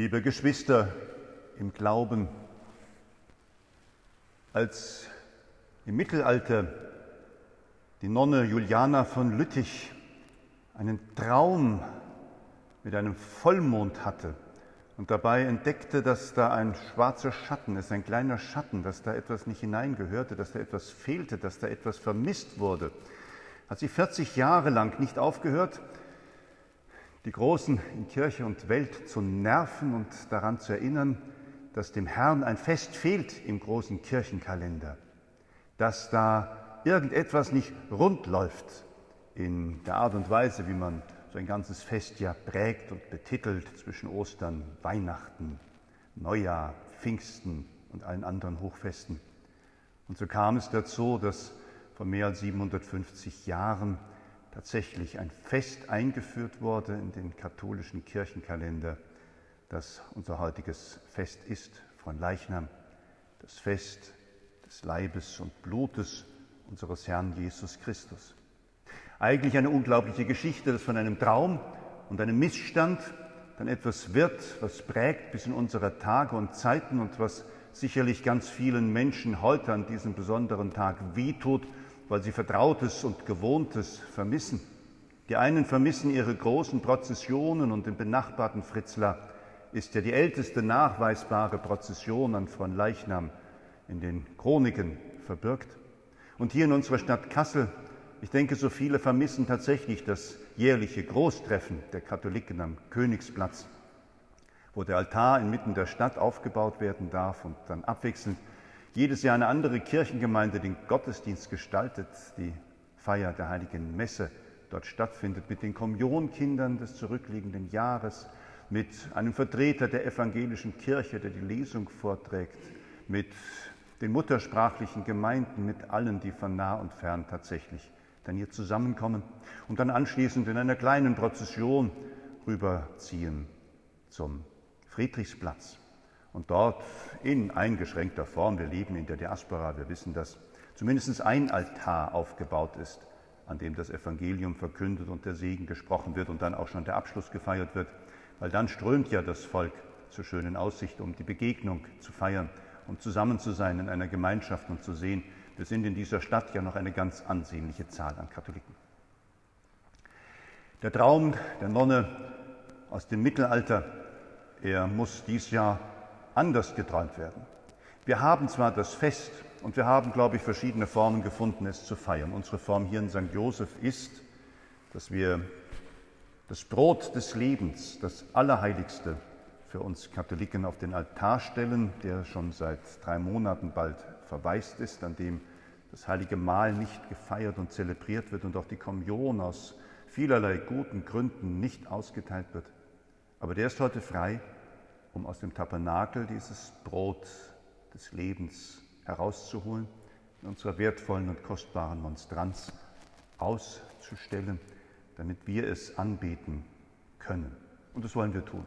Liebe Geschwister im Glauben, als im Mittelalter die Nonne Juliana von Lüttich einen Traum mit einem Vollmond hatte und dabei entdeckte, dass da ein schwarzer Schatten ist, ein kleiner Schatten, dass da etwas nicht hineingehörte, dass da etwas fehlte, dass da etwas vermisst wurde, hat sie 40 Jahre lang nicht aufgehört, die Großen in Kirche und Welt zu nerven und daran zu erinnern, dass dem Herrn ein Fest fehlt im großen Kirchenkalender, dass da irgendetwas nicht rund läuft in der Art und Weise, wie man so ein ganzes Fest ja prägt und betitelt zwischen Ostern, Weihnachten, Neujahr, Pfingsten und allen anderen Hochfesten. Und so kam es dazu, dass vor mehr als 750 Jahren tatsächlich ein Fest eingeführt wurde in den katholischen Kirchenkalender, das unser heutiges Fest ist, von Leichnam, das Fest des Leibes und Blutes unseres Herrn Jesus Christus. Eigentlich eine unglaubliche Geschichte, dass von einem Traum und einem Missstand dann etwas wird, was prägt bis in unsere Tage und Zeiten und was sicherlich ganz vielen Menschen heute an diesem besonderen Tag wehtut, weil sie Vertrautes und Gewohntes vermissen. Die einen vermissen ihre großen Prozessionen und den benachbarten Fritzlar ist ja die älteste nachweisbare Prozession an von Leichnam in den Chroniken verbirgt. Und hier in unserer Stadt Kassel ich denke, so viele vermissen tatsächlich das jährliche Großtreffen der Katholiken am Königsplatz, wo der Altar inmitten der Stadt aufgebaut werden darf und dann abwechselnd jedes Jahr eine andere Kirchengemeinde den Gottesdienst gestaltet, die Feier der heiligen Messe dort stattfindet, mit den Kommunionkindern des zurückliegenden Jahres, mit einem Vertreter der evangelischen Kirche, der die Lesung vorträgt, mit den muttersprachlichen Gemeinden, mit allen, die von nah und fern tatsächlich dann hier zusammenkommen und dann anschließend in einer kleinen Prozession rüberziehen zum Friedrichsplatz und dort in eingeschränkter Form, wir leben in der Diaspora, wir wissen das, zumindest ein Altar aufgebaut ist, an dem das Evangelium verkündet und der Segen gesprochen wird und dann auch schon der Abschluss gefeiert wird, weil dann strömt ja das Volk zur schönen Aussicht, um die Begegnung zu feiern, um zusammen zu sein in einer Gemeinschaft und zu sehen, wir sind in dieser Stadt ja noch eine ganz ansehnliche Zahl an Katholiken. Der Traum der Nonne aus dem Mittelalter, er muss dies Jahr anders geträumt werden. Wir haben zwar das Fest und wir haben, glaube ich, verschiedene Formen gefunden, es zu feiern. Unsere Form hier in St. Joseph ist, dass wir das Brot des Lebens, das Allerheiligste für uns Katholiken auf den Altar stellen, der schon seit drei Monaten bald verwaist ist, an dem das heilige Mahl nicht gefeiert und zelebriert wird und auch die Kommunion aus vielerlei guten Gründen nicht ausgeteilt wird. Aber der ist heute frei, um aus dem Tabernakel dieses Brot des Lebens herauszuholen, in unserer wertvollen und kostbaren Monstranz auszustellen, damit wir es anbeten können. Und das wollen wir tun.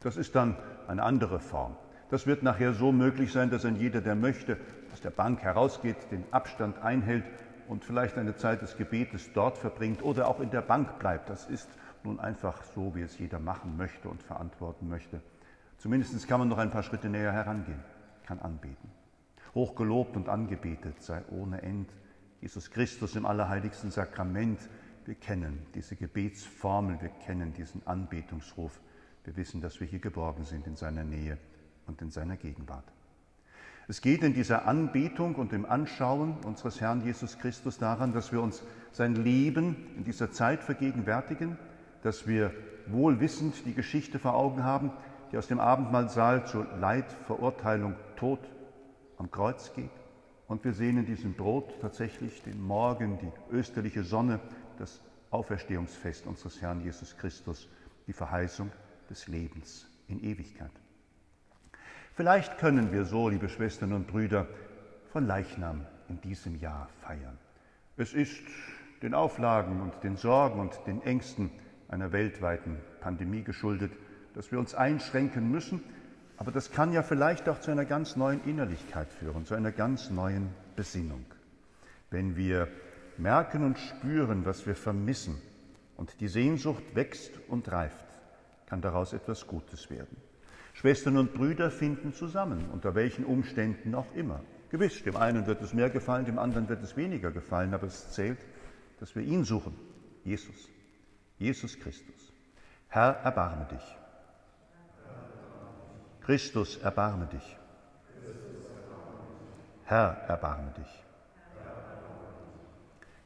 Das ist dann eine andere Form. Das wird nachher so möglich sein, dass ein jeder, der möchte, aus der Bank herausgeht, den Abstand einhält und vielleicht eine Zeit des Gebetes dort verbringt oder auch in der Bank bleibt. Das ist nun einfach so, wie es jeder machen möchte und verantworten möchte. Zumindest kann man noch ein paar Schritte näher herangehen, kann anbeten. Hochgelobt und angebetet sei ohne End Jesus Christus im allerheiligsten Sakrament. Wir kennen diese Gebetsformel, wir kennen diesen Anbetungsruf. Wir wissen, dass wir hier geborgen sind in seiner Nähe und in seiner Gegenwart. Es geht in dieser Anbetung und im Anschauen unseres Herrn Jesus Christus daran, dass wir uns sein Leben in dieser Zeit vergegenwärtigen, dass wir wohlwissend die Geschichte vor Augen haben, die aus dem Abendmahlsaal zu Leid, Verurteilung, Tod am Kreuz geht. Und wir sehen in diesem Brot tatsächlich den Morgen, die österliche Sonne, das Auferstehungsfest unseres Herrn Jesus Christus, die Verheißung des Lebens in Ewigkeit. Vielleicht können wir so, liebe Schwestern und Brüder, von Leichnam in diesem Jahr feiern. Es ist den Auflagen und den Sorgen und den Ängsten einer weltweiten Pandemie geschuldet, dass wir uns einschränken müssen, aber das kann ja vielleicht auch zu einer ganz neuen Innerlichkeit führen, zu einer ganz neuen Besinnung. Wenn wir merken und spüren, was wir vermissen und die Sehnsucht wächst und reift, kann daraus etwas Gutes werden. Schwestern und Brüder finden zusammen, unter welchen Umständen auch immer. Gewiss, dem einen wird es mehr gefallen, dem anderen wird es weniger gefallen, aber es zählt, dass wir ihn suchen, Jesus, Jesus Christus. Herr, erbarme dich. Christus, erbarme dich. Herr, erbarme dich.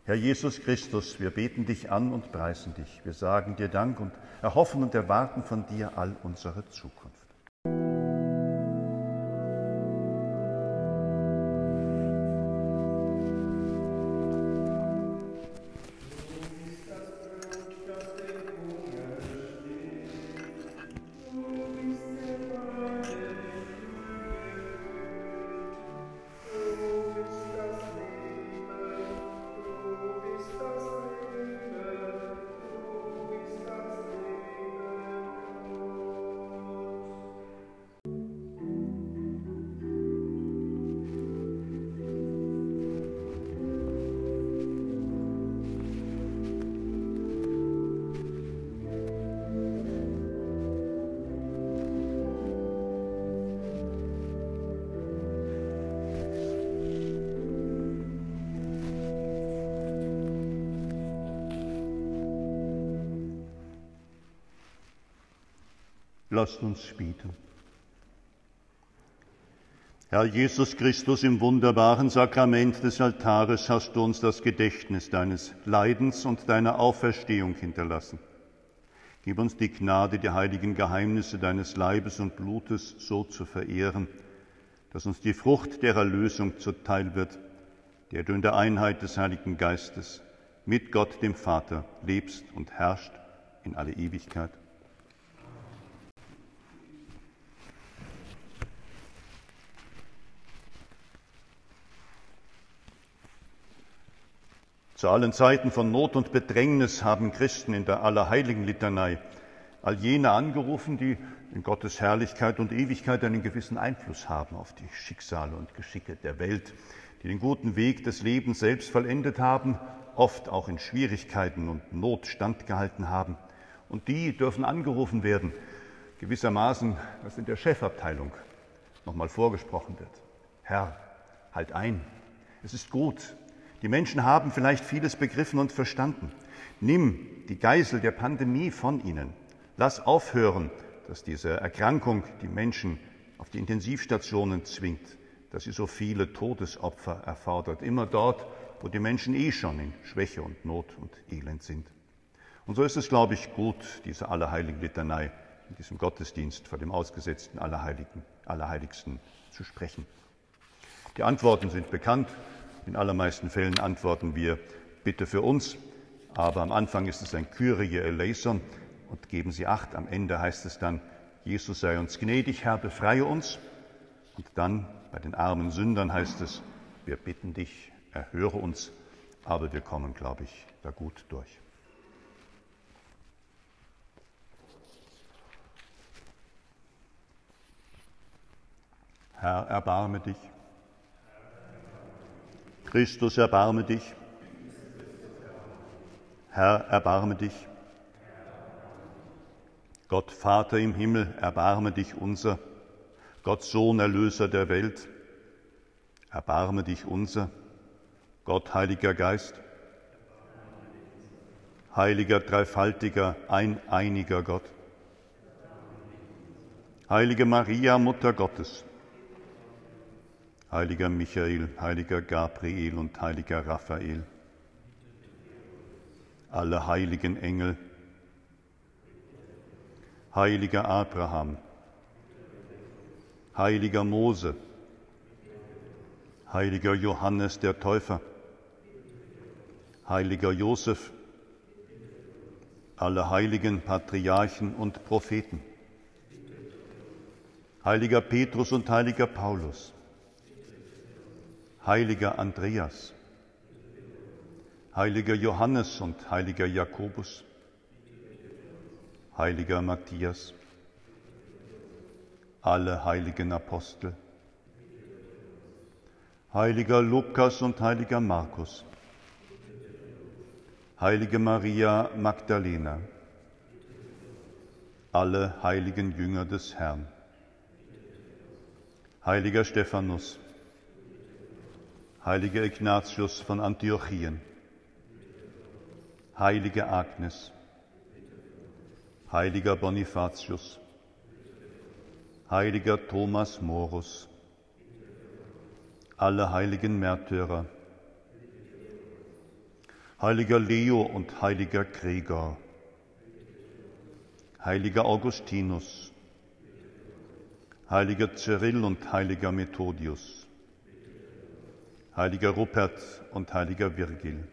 Herr Jesus Christus, wir beten dich an und preisen dich. Wir sagen dir Dank und erhoffen und erwarten von dir all unsere Zukunft. Lasst uns beten. Herr Jesus Christus, im wunderbaren Sakrament des Altares hast du uns das Gedächtnis deines Leidens und deiner Auferstehung hinterlassen. Gib uns die Gnade, die heiligen Geheimnisse deines Leibes und Blutes so zu verehren, dass uns die Frucht der Erlösung zuteil wird, der du in der Einheit des Heiligen Geistes mit Gott dem Vater lebst und herrscht in alle Ewigkeit. Zu allen Zeiten von Not und Bedrängnis haben Christen in der Allerheiligen-Litanei all jene angerufen, die in Gottes Herrlichkeit und Ewigkeit einen gewissen Einfluss haben auf die Schicksale und Geschicke der Welt, die den guten Weg des Lebens selbst vollendet haben, oft auch in Schwierigkeiten und Not standgehalten haben. Und die dürfen angerufen werden, gewissermaßen, was in der Chefabteilung nochmal vorgesprochen wird. Herr, halt ein. Es ist gut, die Menschen haben vielleicht vieles begriffen und verstanden. Nimm die Geisel der Pandemie von ihnen. Lass aufhören, dass diese Erkrankung die Menschen auf die Intensivstationen zwingt, dass sie so viele Todesopfer erfordert, immer dort, wo die Menschen eh schon in Schwäche und Not und Elend sind. Und so ist es, glaube ich, gut, diese Allerheiligen Litanei in diesem Gottesdienst vor dem ausgesetzten Allerheiligen, Allerheiligsten zu sprechen. Die Antworten sind bekannt. In allermeisten Fällen antworten wir Bitte für uns, aber am Anfang ist es ein Kyrie eleison und geben Sie Acht. Am Ende heißt es dann, Jesus sei uns gnädig, Herr, befreie uns. Und dann bei den armen Sündern heißt es, wir bitten dich, erhöre uns, aber wir kommen, glaube ich, da gut durch. Herr, erbarme dich. Christus, erbarme dich. Herr, erbarme dich. Gott Vater im Himmel, erbarme dich unser. Gott Sohn, Erlöser der Welt, erbarme dich unser. Gott Heiliger Geist, Heiliger Dreifaltiger, eineiniger Gott. Heilige Maria, Mutter Gottes, heiliger Michael, heiliger Gabriel und heiliger Raphael, alle heiligen Engel, heiliger Abraham, heiliger Mose, heiliger Johannes der Täufer, heiliger Josef, alle heiligen Patriarchen und Propheten, heiliger Petrus und heiliger Paulus, heiliger Andreas, heiliger Johannes und heiliger Jakobus, heiliger Matthias, alle heiligen Apostel, heiliger Lukas und heiliger Markus, heilige Maria Magdalena, alle heiligen Jünger des Herrn. Heiliger Stephanus, heiliger Ignatius von Antiochien, heilige Agnes, heiliger Bonifatius, heiliger Thomas Morus, alle heiligen Märtyrer, heiliger Leo und heiliger Gregor, heiliger Augustinus, heiliger Cyrill und heiliger Methodius, heiliger Rupert und heiliger Virgil,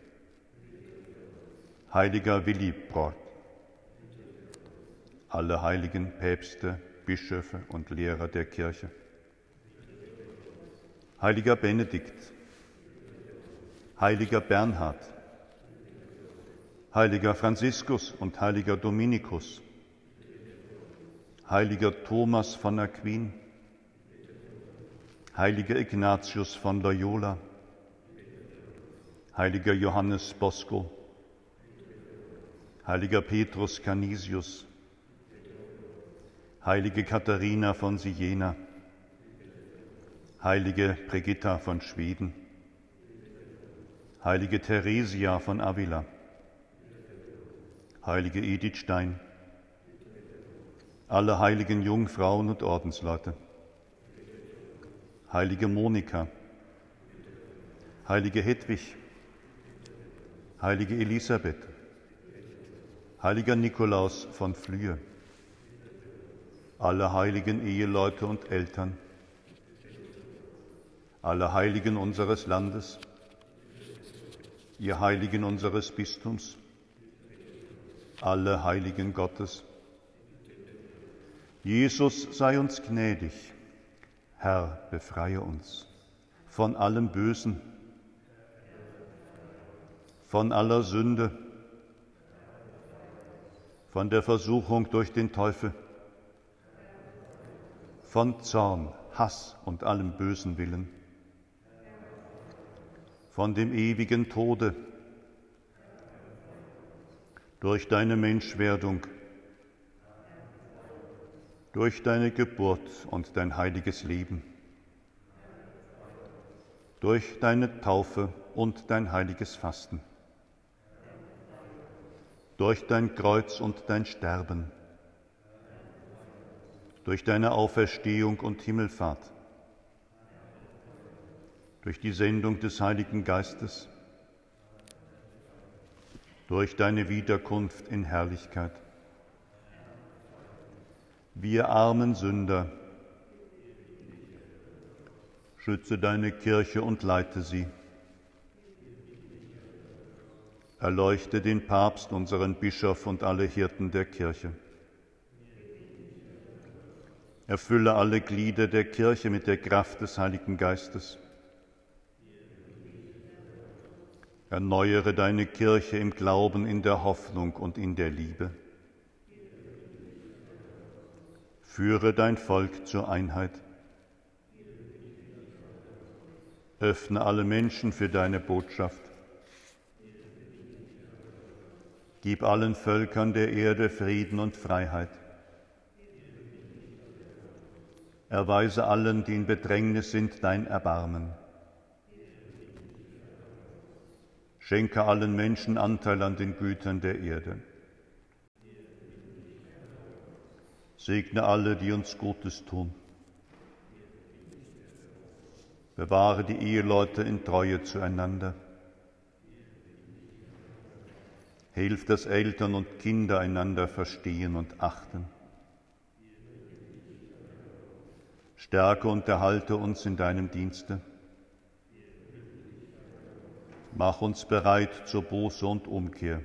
heiliger Willibrord, alle heiligen Päpste, Bischöfe und Lehrer der Kirche, heiliger Benedikt, heiliger Bernhard, heiliger Franziskus und heiliger Dominikus, heiliger Thomas von Aquin, heiliger Ignatius von Loyola, heiliger Johannes Bosco, heiliger Petrus Canisius, heilige Katharina von Siena, heilige Brigitta von Schweden, heilige Theresia von Avila, heilige Edith Stein, alle heiligen Jungfrauen und Ordensleute, heilige Monika, heilige Hedwig, heilige Elisabeth, heiliger Nikolaus von Flühe, alle heiligen Eheleute und Eltern, alle Heiligen unseres Landes, ihr Heiligen unseres Bistums, alle Heiligen Gottes. Jesus sei uns gnädig. Herr, befreie uns von allem Bösen, von aller Sünde, von der Versuchung durch den Teufel, von Zorn, Hass und allem bösen Willen, von dem ewigen Tode, durch deine Menschwerdung, durch deine Geburt und dein heiliges Leben, durch deine Taufe und dein heiliges Fasten, durch dein Kreuz und dein Sterben, durch deine Auferstehung und Himmelfahrt, durch die Sendung des Heiligen Geistes, durch deine Wiederkunft in Herrlichkeit. Wir armen Sünder, schütze deine Kirche und leite sie. Erleuchte den Papst, unseren Bischof und alle Hirten der Kirche. Erfülle alle Glieder der Kirche mit der Kraft des Heiligen Geistes. Erneuere deine Kirche im Glauben, in der Hoffnung und in der Liebe. Führe dein Volk zur Einheit. Öffne alle Menschen für deine Botschaft. Gib allen Völkern der Erde Frieden und Freiheit. Erweise allen, die in Bedrängnis sind, dein Erbarmen. Schenke allen Menschen Anteil an den Gütern der Erde. Segne alle, die uns Gutes tun. Bewahre die Eheleute in Treue zueinander. Hilf, dass Eltern und Kinder einander verstehen und achten. Stärke und erhalte uns in deinem Dienste. Mach uns bereit zur Buße und Umkehr.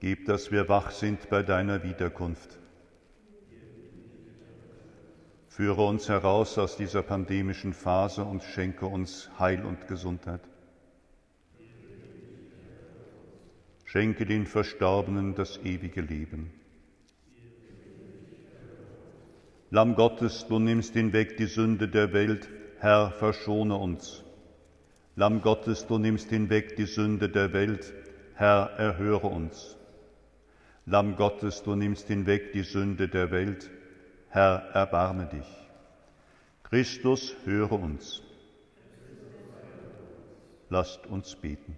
Gib, dass wir wach sind bei deiner Wiederkunft. Führe uns heraus aus dieser pandemischen Phase und schenke uns Heil und Gesundheit. Schenke den Verstorbenen das ewige Leben. Lamm Gottes, du nimmst hinweg die Sünde der Welt, Herr, verschone uns. Lamm Gottes, du nimmst hinweg die Sünde der Welt, Herr, erhöre uns. Lamm Gottes, du nimmst hinweg die Sünde der Welt. Herr, erbarme dich. Christus, höre uns. Lasst uns beten.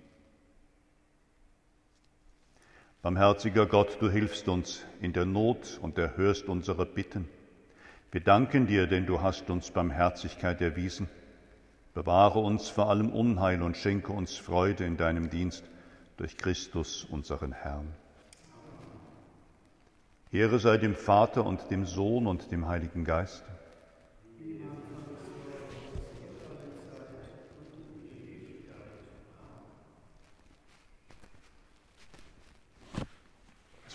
Barmherziger Gott, du hilfst uns in der Not und erhörst unsere Bitten. Wir danken dir, denn du hast uns Barmherzigkeit erwiesen. Bewahre uns vor allem Unheil und schenke uns Freude in deinem Dienst durch Christus, unseren Herrn. Ehre sei dem Vater und dem Sohn und dem Heiligen Geist.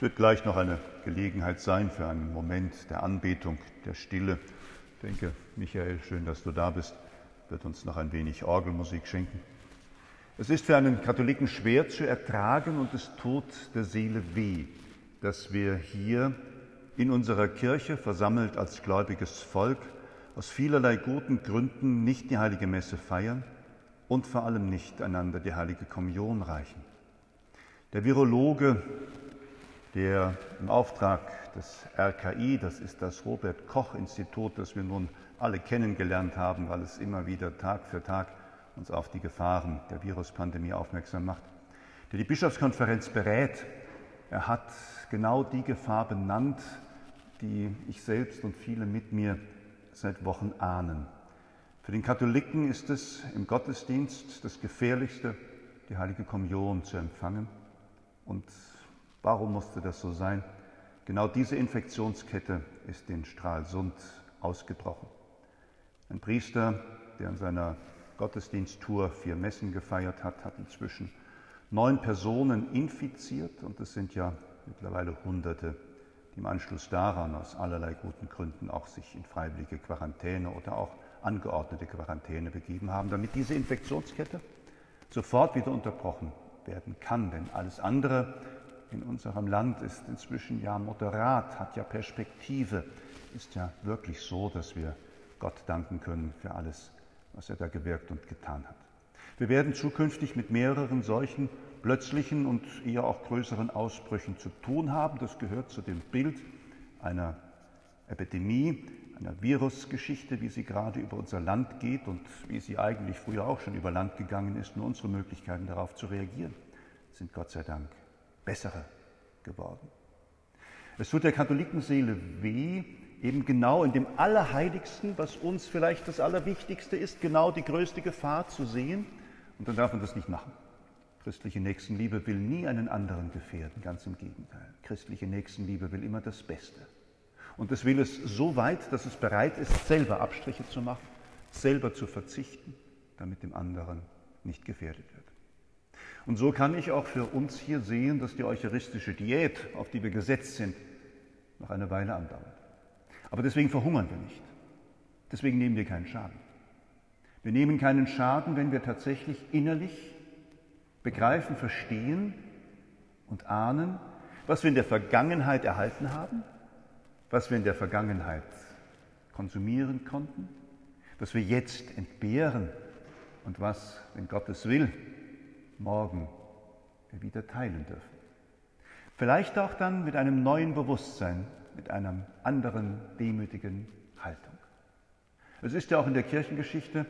Es wird gleich noch eine Gelegenheit sein für einen Moment der Anbetung, der Stille. Ich denke, Michael, schön, dass du da bist, wird uns noch ein wenig Orgelmusik schenken. Es ist für einen Katholiken schwer zu ertragen und es tut der Seele weh, dass wir hier in unserer Kirche, versammelt als gläubiges Volk, aus vielerlei guten Gründen nicht die heilige Messe feiern und vor allem nicht einander die heilige Kommunion reichen. Der Virologe, der im Auftrag des RKI, das ist das Robert Koch Institut, das wir nun alle kennengelernt haben, weil es immer wieder Tag für Tag uns auf die Gefahren der Viruspandemie aufmerksam macht, der die Bischofskonferenz berät, er hat genau die Gefahr benannt, die ich selbst und viele mit mir seit Wochen ahnen. Für den Katholiken ist es im Gottesdienst das Gefährlichste, die heilige Kommunion zu empfangen. Und warum musste das so sein? Genau diese Infektionskette ist in Stralsund ausgebrochen. Ein Priester, der an seiner Gottesdiensttour vier Messen gefeiert hat, hat inzwischen neun Personen infiziert und es sind ja mittlerweile Hunderte, die im Anschluss daran aus allerlei guten Gründen auch sich in freiwillige Quarantäne oder auch angeordnete Quarantäne begeben haben, damit diese Infektionskette sofort wieder unterbrochen werden kann. Denn alles andere in unserem Land ist inzwischen ja moderat, hat ja Perspektive, ist ja wirklich so, dass wir Gott danken können für alles, was er da gewirkt und getan hat. Wir werden zukünftig mit mehreren solchen plötzlichen und eher auch größeren Ausbrüchen zu tun haben. Das gehört zu dem Bild einer Epidemie, einer Virusgeschichte, wie sie gerade über unser Land geht und wie sie eigentlich früher auch schon über Land gegangen ist. Nur unsere Möglichkeiten darauf zu reagieren sind Gott sei Dank bessere geworden. Es tut der Katholikenseele weh, eben genau in dem Allerheiligsten, was uns vielleicht das Allerwichtigste ist, genau die größte Gefahr zu sehen und dann darf man das nicht machen. Christliche Nächstenliebe will nie einen anderen gefährden, ganz im Gegenteil. Christliche Nächstenliebe will immer das Beste. Und es will es so weit, dass es bereit ist, selber Abstriche zu machen, selber zu verzichten, damit dem anderen nicht gefährdet wird. Und so kann ich auch für uns hier sehen, dass die eucharistische Diät, auf die wir gesetzt sind, noch eine Weile andauert. Aber deswegen verhungern wir nicht. Deswegen nehmen wir keinen Schaden. Wir nehmen keinen Schaden, wenn wir tatsächlich innerlich begreifen, verstehen und ahnen, was wir in der Vergangenheit erhalten haben, was wir in der Vergangenheit konsumieren konnten, was wir jetzt entbehren und was, wenn Gottes will, morgen wieder teilen dürfen. Vielleicht auch dann mit einem neuen Bewusstsein, mit einer anderen demütigen Haltung. Es ist ja auch in der Kirchengeschichte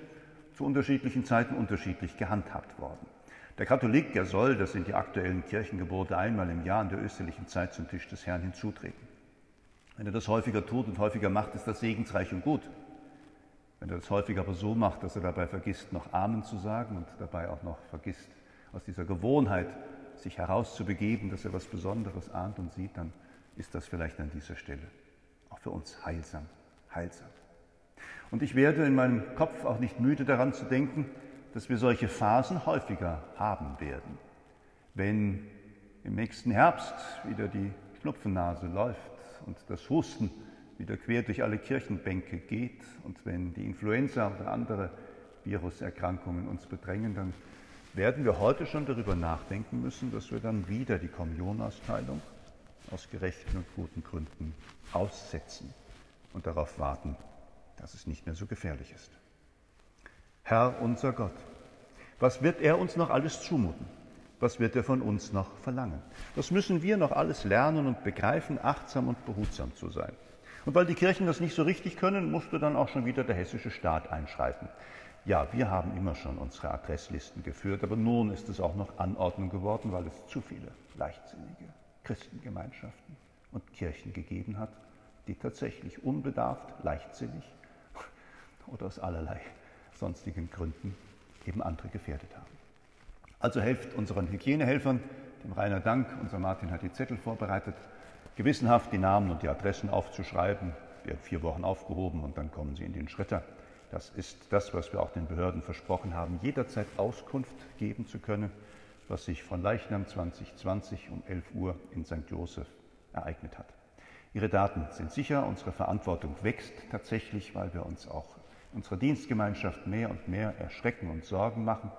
zu unterschiedlichen Zeiten unterschiedlich gehandhabt worden. Der Katholik, der soll, das sind die aktuellen Kirchengebote, einmal im Jahr in der österlichen Zeit zum Tisch des Herrn hinzutreten. Wenn er das häufiger tut und häufiger macht, ist das segensreich und gut. Wenn er das häufiger aber so macht, dass er dabei vergisst, noch Amen zu sagen und dabei auch noch vergisst, aus dieser Gewohnheit sich herauszubegeben, dass er was Besonderes ahnt und sieht, dann ist das vielleicht an dieser Stelle auch für uns heilsam, heilsam. Und ich werde in meinem Kopf auch nicht müde daran zu denken, dass wir solche Phasen häufiger haben werden. Wenn im nächsten Herbst wieder die Schnupfennase läuft und das Husten wieder quer durch alle Kirchenbänke geht und wenn die Influenza oder andere Viruserkrankungen uns bedrängen, dann werden wir heute schon darüber nachdenken müssen, dass wir dann wieder die Kommunionausteilung aus gerechten und guten Gründen aussetzen und darauf warten, dass es nicht mehr so gefährlich ist. Herr unser Gott, was wird er uns noch alles zumuten? Was wird er von uns noch verlangen? Das müssen wir noch alles lernen und begreifen, achtsam und behutsam zu sein. Und weil die Kirchen das nicht so richtig können, musste dann auch schon wieder der hessische Staat einschreiten. Ja, wir haben immer schon unsere Adresslisten geführt, aber nun ist es auch noch Anordnung geworden, weil es zu viele leichtsinnige Christengemeinschaften und Kirchen gegeben hat, die tatsächlich unbedarft, leichtsinnig oder aus allerlei sonstigen Gründen eben andere gefährdet haben. Also helft unseren Hygienehelfern, dem Rainer Dank, unser Martin hat die Zettel vorbereitet, gewissenhaft die Namen und die Adressen aufzuschreiben, werden vier Wochen aufgehoben und dann kommen sie in den Schritter. Das ist das, was wir auch den Behörden versprochen haben, jederzeit Auskunft geben zu können, was sich von Leichnam 2020 um 11 Uhr in St. Joseph ereignet hat. Ihre Daten sind sicher, unsere Verantwortung wächst tatsächlich, weil wir uns auch unserer Dienstgemeinschaft mehr und mehr erschrecken und Sorgen machen,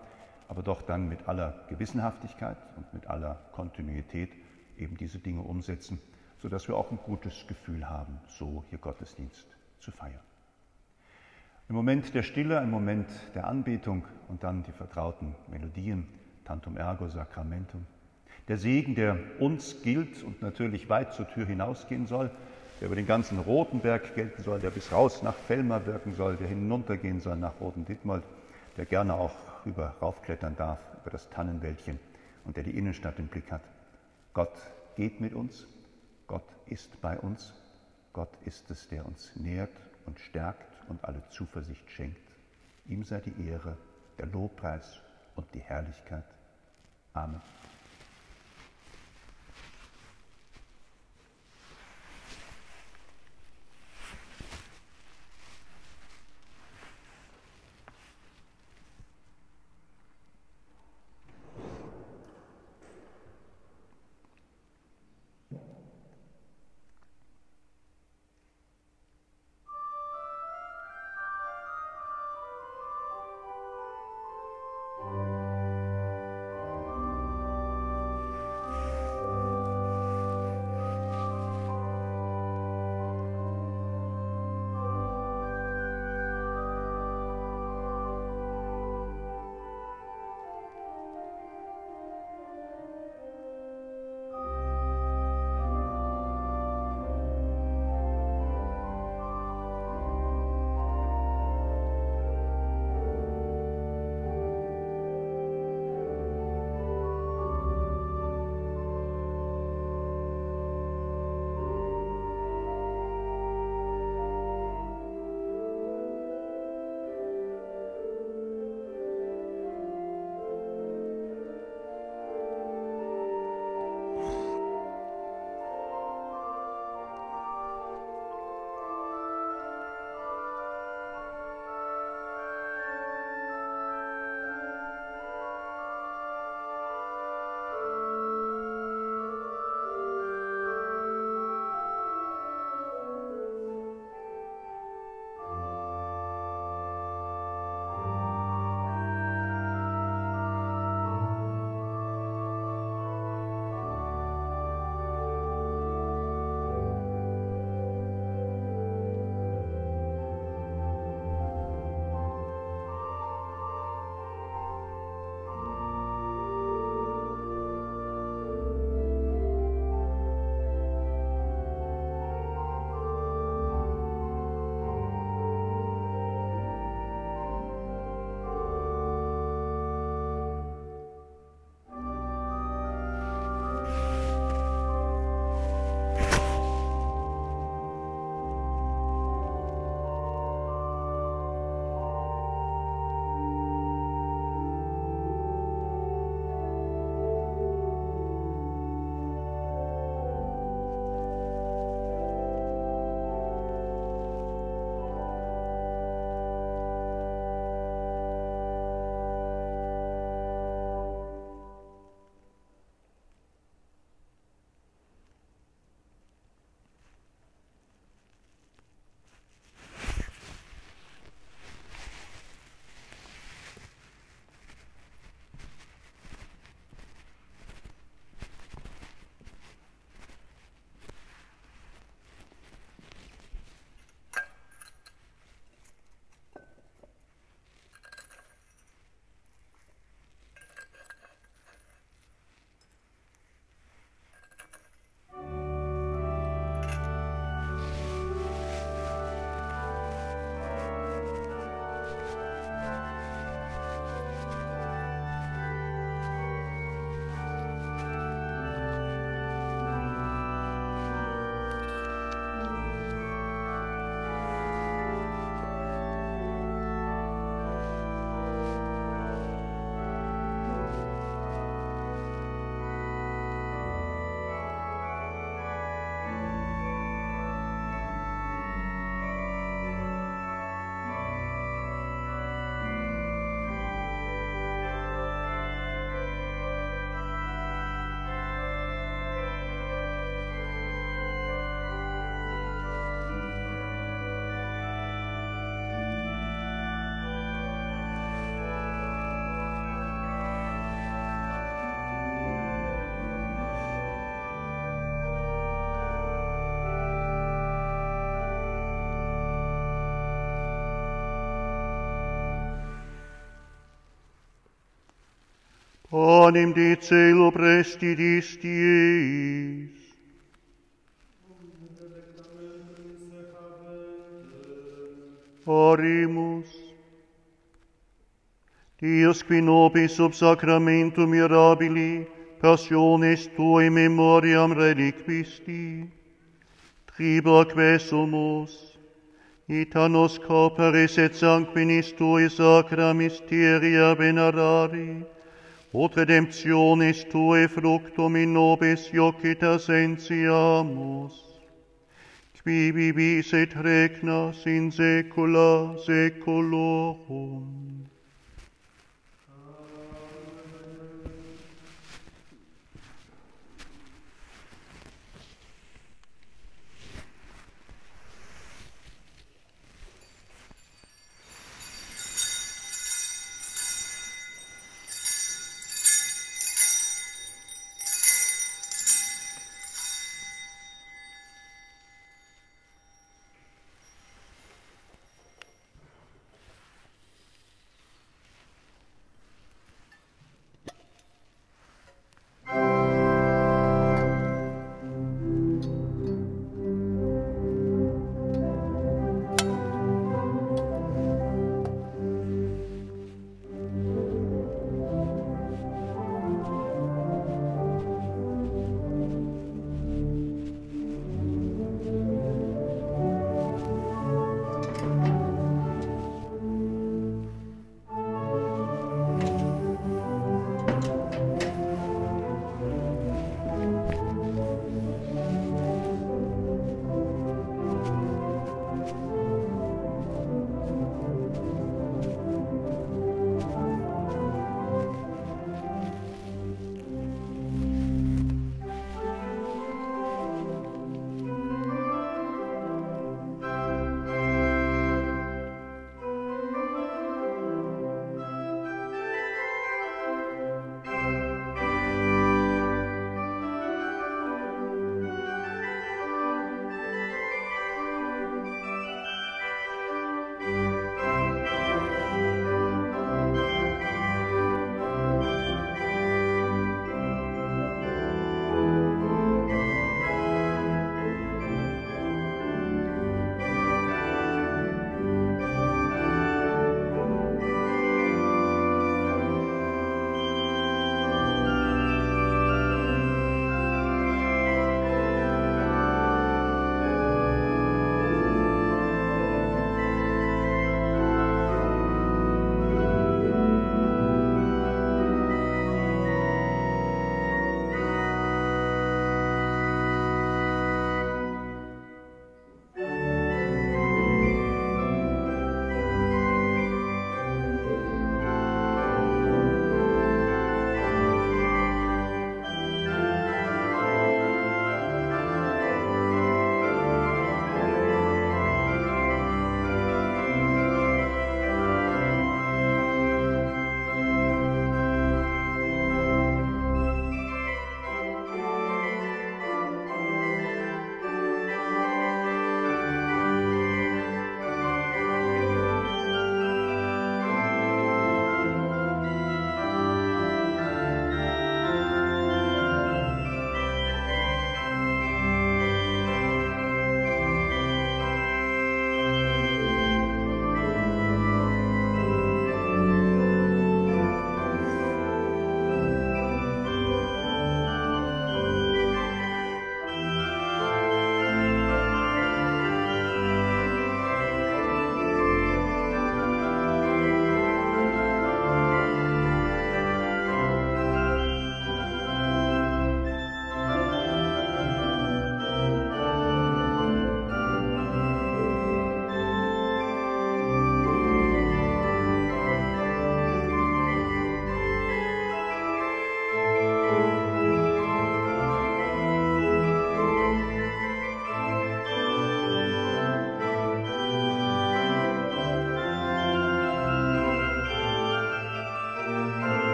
aber doch dann mit aller Gewissenhaftigkeit und mit aller Kontinuität eben diese Dinge umsetzen, sodass wir auch ein gutes Gefühl haben, so hier Gottesdienst zu feiern. Im Moment der Stille, ein Moment der Anbetung und dann die vertrauten Melodien, Tantum ergo Sacramentum. Der Segen, der uns gilt und natürlich weit zur Tür hinausgehen soll, der über den ganzen Rotenberg gelten soll, der bis raus nach Fellmar wirken soll, der hinuntergehen soll nach Roten-Dittmold, der gerne auch rüber raufklettern darf, über das Tannenwäldchen und der die Innenstadt im Blick hat. Gott geht mit uns, Gott ist bei uns, Gott ist es, der uns nährt und stärkt und alle Zuversicht schenkt. Ihm sei die Ehre, der Lobpreis und die Herrlichkeit. Amen. panem de celo prestidis Dies. Orimus. Dios qui nobis sub sacramentum mirabili passiones tuae memoriam reliquisti, tribac quesumus, ita nos corporis et sanguinis tuae sacra mysteria venerari, Ot redemptionis Tue fructum in nobis Iocita sentiamus, qui vivis et regnas in saecula saeculorum.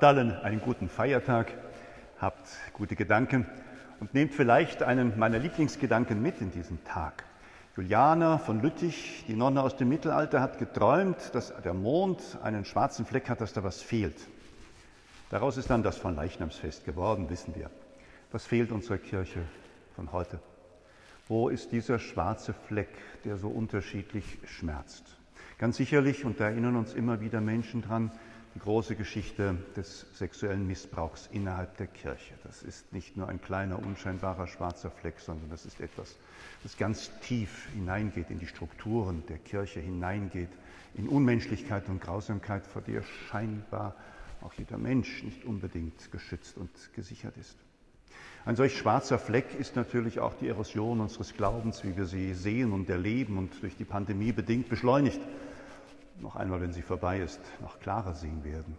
Habt alle einen guten Feiertag, habt gute Gedanken und nehmt vielleicht einen meiner Lieblingsgedanken mit in diesen Tag. Juliana von Lüttich, die Nonne aus dem Mittelalter, hat geträumt, dass der Mond einen schwarzen Fleck hat, dass da was fehlt. Daraus ist dann das von Leichnamsfest geworden, wissen wir. Was fehlt unserer Kirche von heute? Wo ist dieser schwarze Fleck, der so unterschiedlich schmerzt? Ganz sicherlich, und da erinnern uns immer wieder Menschen dran, die große Geschichte des sexuellen Missbrauchs innerhalb der Kirche. Das ist nicht nur ein kleiner, unscheinbarer schwarzer Fleck, sondern das ist etwas, das ganz tief hineingeht in die Strukturen der Kirche, hineingeht in Unmenschlichkeit und Grausamkeit, vor der scheinbar auch jeder Mensch nicht unbedingt geschützt und gesichert ist. Ein solch schwarzer Fleck ist natürlich auch die Erosion unseres Glaubens, wie wir sie sehen und erleben und durch die Pandemie bedingt beschleunigt. Noch einmal, wenn sie vorbei ist, noch klarer sehen werden.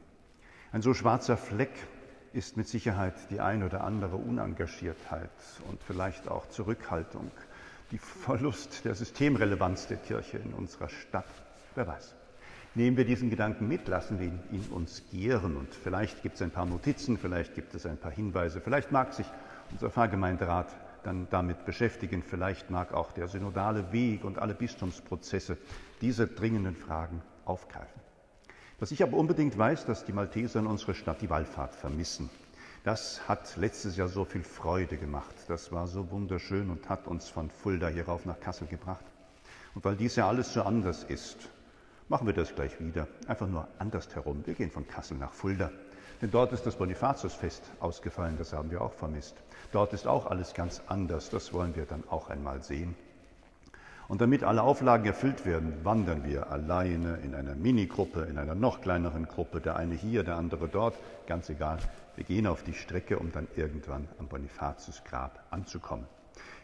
Ein so schwarzer Fleck ist mit Sicherheit die ein oder andere Unengagiertheit und vielleicht auch Zurückhaltung, die Verlust der Systemrelevanz der Kirche in unserer Stadt. Wer weiß. Nehmen wir diesen Gedanken mit, lassen wir ihn in uns gären und vielleicht gibt es ein paar Notizen, vielleicht gibt es ein paar Hinweise, vielleicht mag sich unser Pfarrgemeinderat dann damit beschäftigen, vielleicht mag auch der synodale Weg und alle Bistumsprozesse diese dringenden Fragen aufgreifen. Was ich aber unbedingt weiß, dass die Malteser in unserer Stadt die Wallfahrt vermissen. Das hat letztes Jahr so viel Freude gemacht. Das war so wunderschön und hat uns von Fulda hierauf nach Kassel gebracht. Und weil dies ja alles so anders ist, machen wir das gleich wieder. Einfach nur andersherum. Wir gehen von Kassel nach Fulda. Denn dort ist das Bonifatiusfest ausgefallen, das haben wir auch vermisst. Dort ist auch alles ganz anders, das wollen wir dann auch einmal sehen. Und damit alle Auflagen erfüllt werden, wandern wir alleine in einer Minigruppe, in einer noch kleineren Gruppe, der eine hier, der andere dort, ganz egal. Wir gehen auf die Strecke, um dann irgendwann am Bonifatiusgrab anzukommen.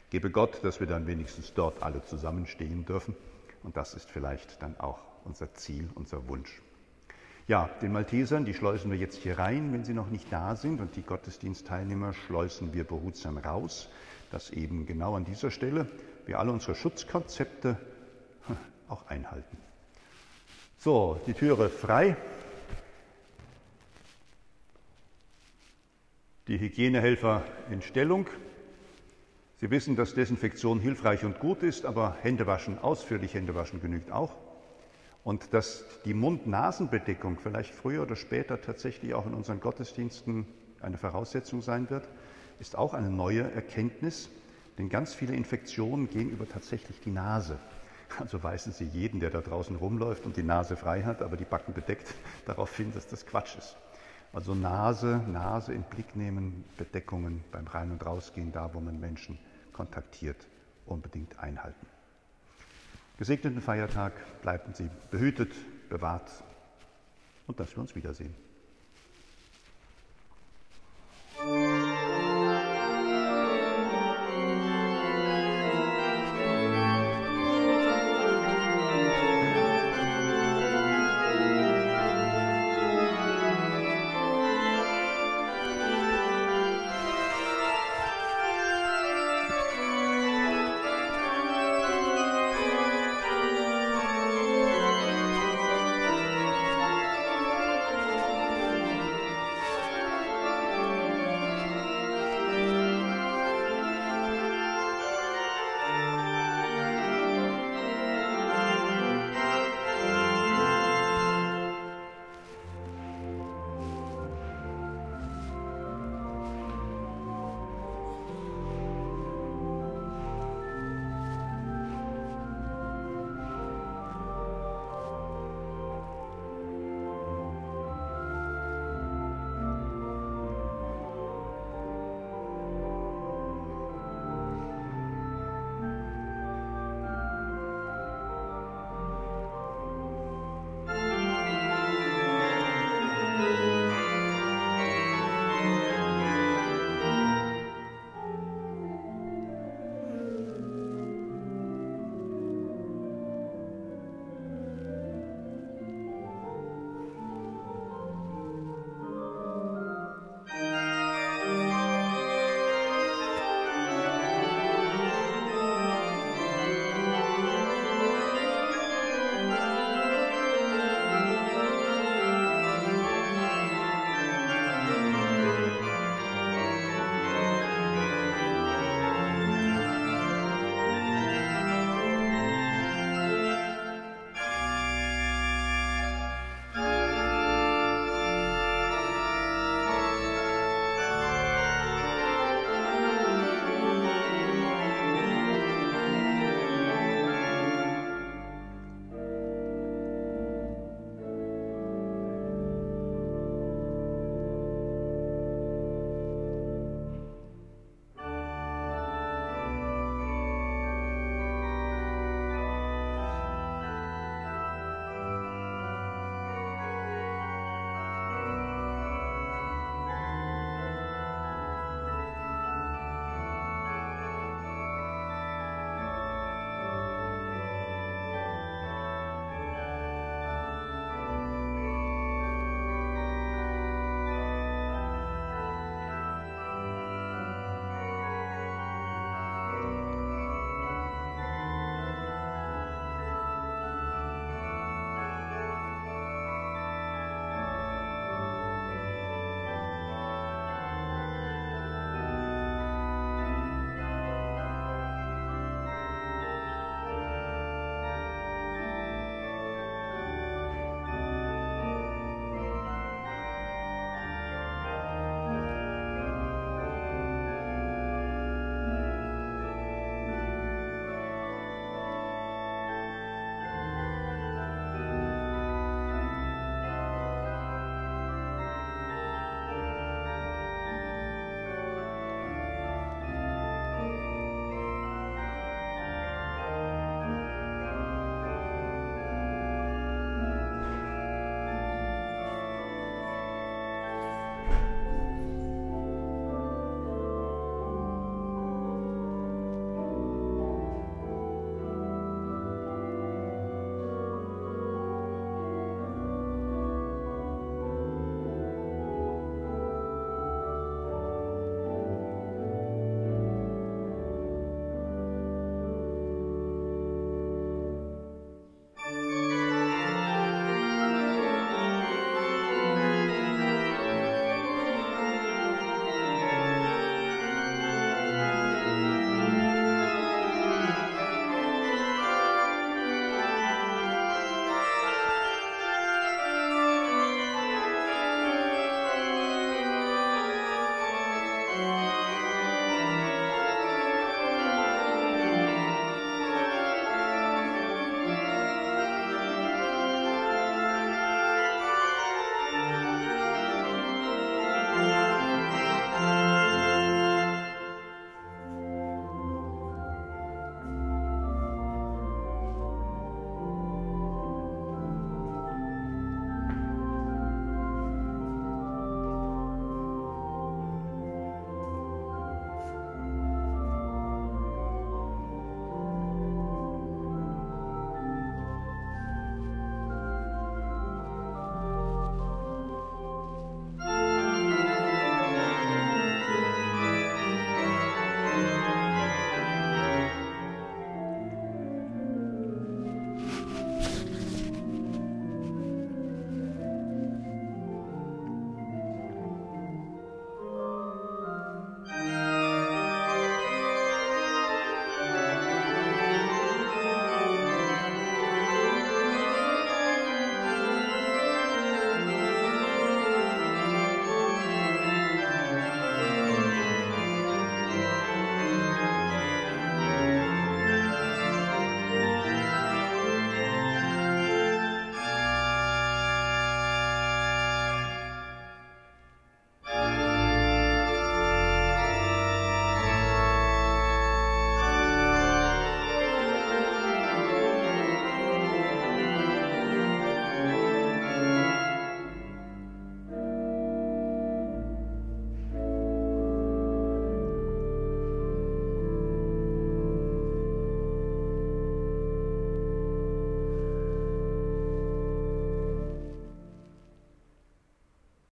Gebe Gott, dass wir dann wenigstens dort alle zusammenstehen dürfen. Und das ist vielleicht dann auch unser Ziel, unser Wunsch. Ja, den Maltesern, die schleusen wir jetzt hier rein, wenn sie noch nicht da sind, und die Gottesdienstteilnehmer schleusen wir behutsam raus, dass eben genau an dieser Stelle wir alle unsere Schutzkonzepte auch einhalten. So, die Türe frei. Die Hygienehelfer in Stellung. Sie wissen, dass Desinfektion hilfreich und gut ist, aber Händewaschen, ausführlich Händewaschen genügt auch. Und dass die Mund-Nasen-Bedeckung vielleicht früher oder später tatsächlich auch in unseren Gottesdiensten eine Voraussetzung sein wird, ist auch eine neue Erkenntnis, denn ganz viele Infektionen gehen über tatsächlich die Nase. Also weisen Sie jeden, der da draußen rumläuft und die Nase frei hat, aber die Backen bedeckt, darauf hin, dass das Quatsch ist. Also Nase, Nase in Blick nehmen, Bedeckungen beim Rein- und Rausgehen, da wo man Menschen kontaktiert, unbedingt einhalten. Gesegneten Feiertag, bleiben Sie behütet, bewahrt und dass wir uns wiedersehen.